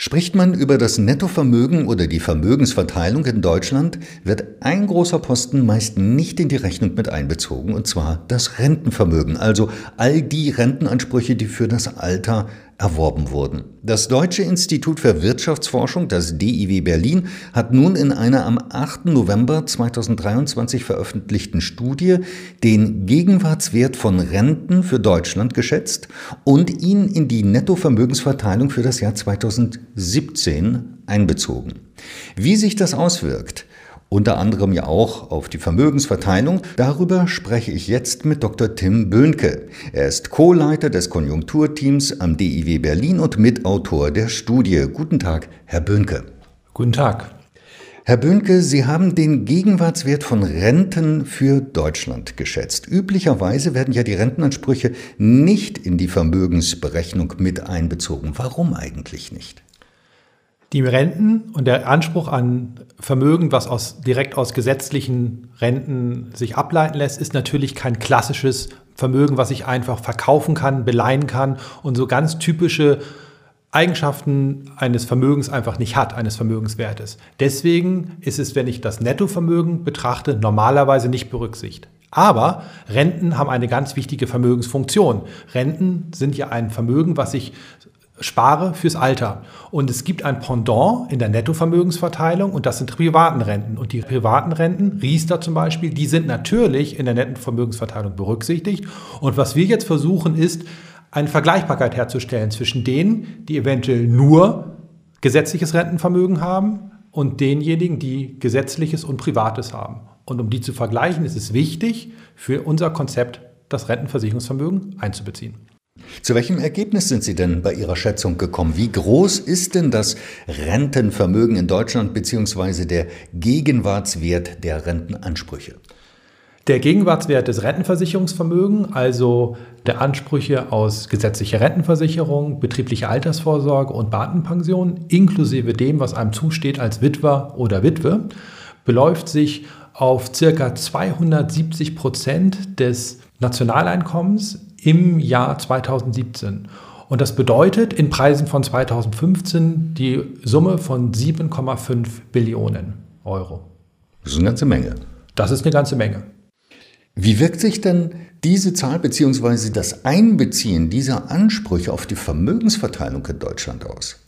Spricht man über das Nettovermögen oder die Vermögensverteilung in Deutschland, wird ein großer Posten meist nicht in die Rechnung mit einbezogen, und zwar das Rentenvermögen, also all die Rentenansprüche, die für das Alter erworben wurden. Das Deutsche Institut für Wirtschaftsforschung, das DIW Berlin, hat nun in einer am 8. November 2023 veröffentlichten Studie den Gegenwartswert von Renten für Deutschland geschätzt und ihn in die Nettovermögensverteilung für das Jahr 2017 einbezogen. Wie sich das auswirkt, unter anderem ja auch auf die Vermögensverteilung. Darüber spreche ich jetzt mit Dr. Tim Böhnke. Er ist Co-Leiter des Konjunkturteams am DIW Berlin und Mitautor der Studie. Guten Tag, Herr Böhnke. Guten Tag. Herr Böhnke, Sie haben den Gegenwartswert von Renten für Deutschland geschätzt. Üblicherweise werden ja die Rentenansprüche nicht in die Vermögensberechnung mit einbezogen. Warum eigentlich nicht? Die Renten und der Anspruch an Vermögen, was aus, direkt aus gesetzlichen Renten sich ableiten lässt, ist natürlich kein klassisches Vermögen, was ich einfach verkaufen kann, beleihen kann und so ganz typische Eigenschaften eines Vermögens einfach nicht hat, eines Vermögenswertes. Deswegen ist es, wenn ich das Nettovermögen betrachte, normalerweise nicht berücksichtigt. Aber Renten haben eine ganz wichtige Vermögensfunktion. Renten sind ja ein Vermögen, was ich spare fürs Alter. Und es gibt ein Pendant in der Nettovermögensverteilung und das sind privaten Renten. Und die privaten Renten, Riester zum Beispiel, die sind natürlich in der Nettovermögensverteilung berücksichtigt. Und was wir jetzt versuchen, ist, eine Vergleichbarkeit herzustellen zwischen denen, die eventuell nur gesetzliches Rentenvermögen haben und denjenigen, die gesetzliches und privates haben. Und um die zu vergleichen, ist es wichtig, für unser Konzept das Rentenversicherungsvermögen einzubeziehen. Zu welchem Ergebnis sind Sie denn bei Ihrer Schätzung gekommen? Wie groß ist denn das Rentenvermögen in Deutschland bzw. der Gegenwartswert der Rentenansprüche? Der Gegenwartswert des Rentenversicherungsvermögens, also der Ansprüche aus gesetzlicher Rentenversicherung, betrieblicher Altersvorsorge und Beamtenpension, inklusive dem, was einem zusteht als Witwer oder Witwe, beläuft sich auf ca. 270 Prozent des Nationaleinkommens im Jahr 2017. Und das bedeutet in Preisen von 2015 die Summe von 7,5 Billionen Euro. Das ist eine ganze Menge. Das ist eine ganze Menge. Wie wirkt sich denn diese Zahl bzw. das Einbeziehen dieser Ansprüche auf die Vermögensverteilung in Deutschland aus?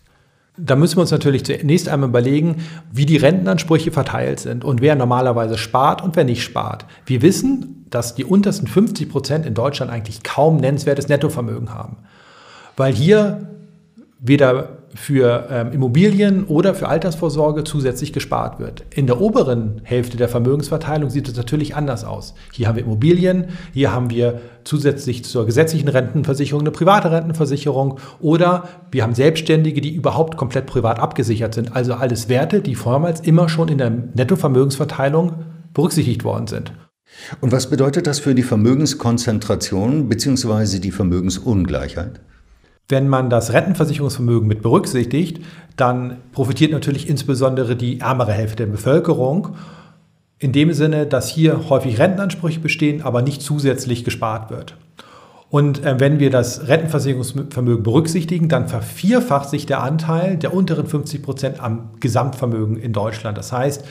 Da müssen wir uns natürlich zunächst einmal überlegen, wie die Rentenansprüche verteilt sind und wer normalerweise spart und wer nicht spart. Wir wissen, dass die untersten 50 Prozent in Deutschland eigentlich kaum nennenswertes Nettovermögen haben, weil hier weder für ähm, Immobilien oder für Altersvorsorge zusätzlich gespart wird. In der oberen Hälfte der Vermögensverteilung sieht es natürlich anders aus. Hier haben wir Immobilien, hier haben wir zusätzlich zur gesetzlichen Rentenversicherung eine private Rentenversicherung oder wir haben Selbstständige, die überhaupt komplett privat abgesichert sind. Also alles Werte, die vormals immer schon in der Nettovermögensverteilung berücksichtigt worden sind. Und was bedeutet das für die Vermögenskonzentration bzw. die Vermögensungleichheit? Wenn man das Rentenversicherungsvermögen mit berücksichtigt, dann profitiert natürlich insbesondere die ärmere Hälfte der Bevölkerung. In dem Sinne, dass hier häufig Rentenansprüche bestehen, aber nicht zusätzlich gespart wird. Und äh, wenn wir das Rentenversicherungsvermögen berücksichtigen, dann vervierfacht sich der Anteil der unteren 50 Prozent am Gesamtvermögen in Deutschland. Das heißt,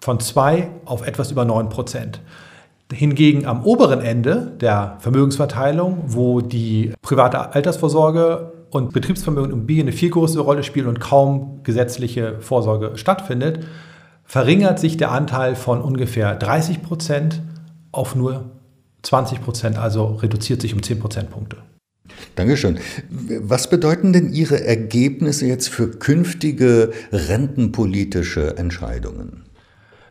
von zwei auf etwas über neun Prozent. Hingegen am oberen Ende der Vermögensverteilung, wo die private Altersvorsorge und Betriebsvermögen und Immobilien eine viel größere Rolle spielen und kaum gesetzliche Vorsorge stattfindet, verringert sich der Anteil von ungefähr 30 Prozent auf nur 20 Prozent, also reduziert sich um 10 Prozentpunkte. Dankeschön. Was bedeuten denn Ihre Ergebnisse jetzt für künftige rentenpolitische Entscheidungen?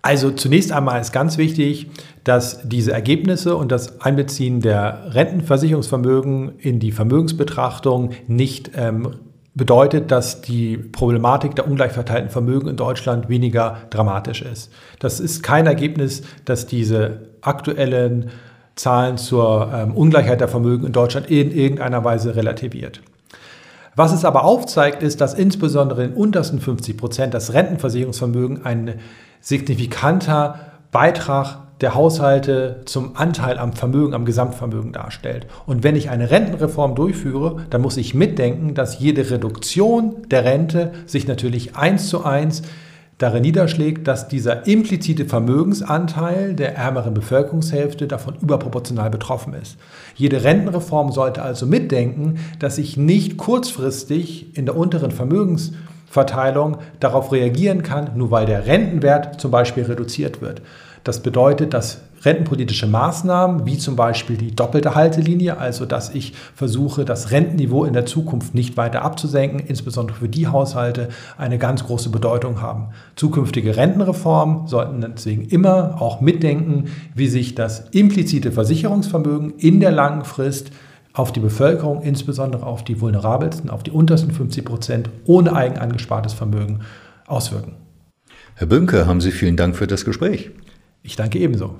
Also zunächst einmal ist ganz wichtig, dass diese Ergebnisse und das Einbeziehen der Rentenversicherungsvermögen in die Vermögensbetrachtung nicht ähm, bedeutet, dass die Problematik der ungleich verteilten Vermögen in Deutschland weniger dramatisch ist. Das ist kein Ergebnis, dass diese aktuellen Zahlen zur ähm, Ungleichheit der Vermögen in Deutschland in irgendeiner Weise relativiert. Was es aber aufzeigt, ist, dass insbesondere in untersten 50 Prozent das Rentenversicherungsvermögen ein signifikanter Beitrag der Haushalte zum Anteil am Vermögen, am Gesamtvermögen darstellt. Und wenn ich eine Rentenreform durchführe, dann muss ich mitdenken, dass jede Reduktion der Rente sich natürlich eins zu eins darin niederschlägt, dass dieser implizite Vermögensanteil der ärmeren Bevölkerungshälfte davon überproportional betroffen ist. Jede Rentenreform sollte also mitdenken, dass ich nicht kurzfristig in der unteren Vermögensverteilung darauf reagieren kann, nur weil der Rentenwert zum Beispiel reduziert wird. Das bedeutet, dass rentenpolitische Maßnahmen, wie zum Beispiel die doppelte Haltelinie, also dass ich versuche, das Rentenniveau in der Zukunft nicht weiter abzusenken, insbesondere für die Haushalte, eine ganz große Bedeutung haben. Zukünftige Rentenreformen sollten deswegen immer auch mitdenken, wie sich das implizite Versicherungsvermögen in der langen Frist auf die Bevölkerung, insbesondere auf die vulnerabelsten, auf die untersten 50 Prozent ohne eigen angespartes Vermögen auswirken. Herr Bünke, haben Sie vielen Dank für das Gespräch. Ich danke ebenso.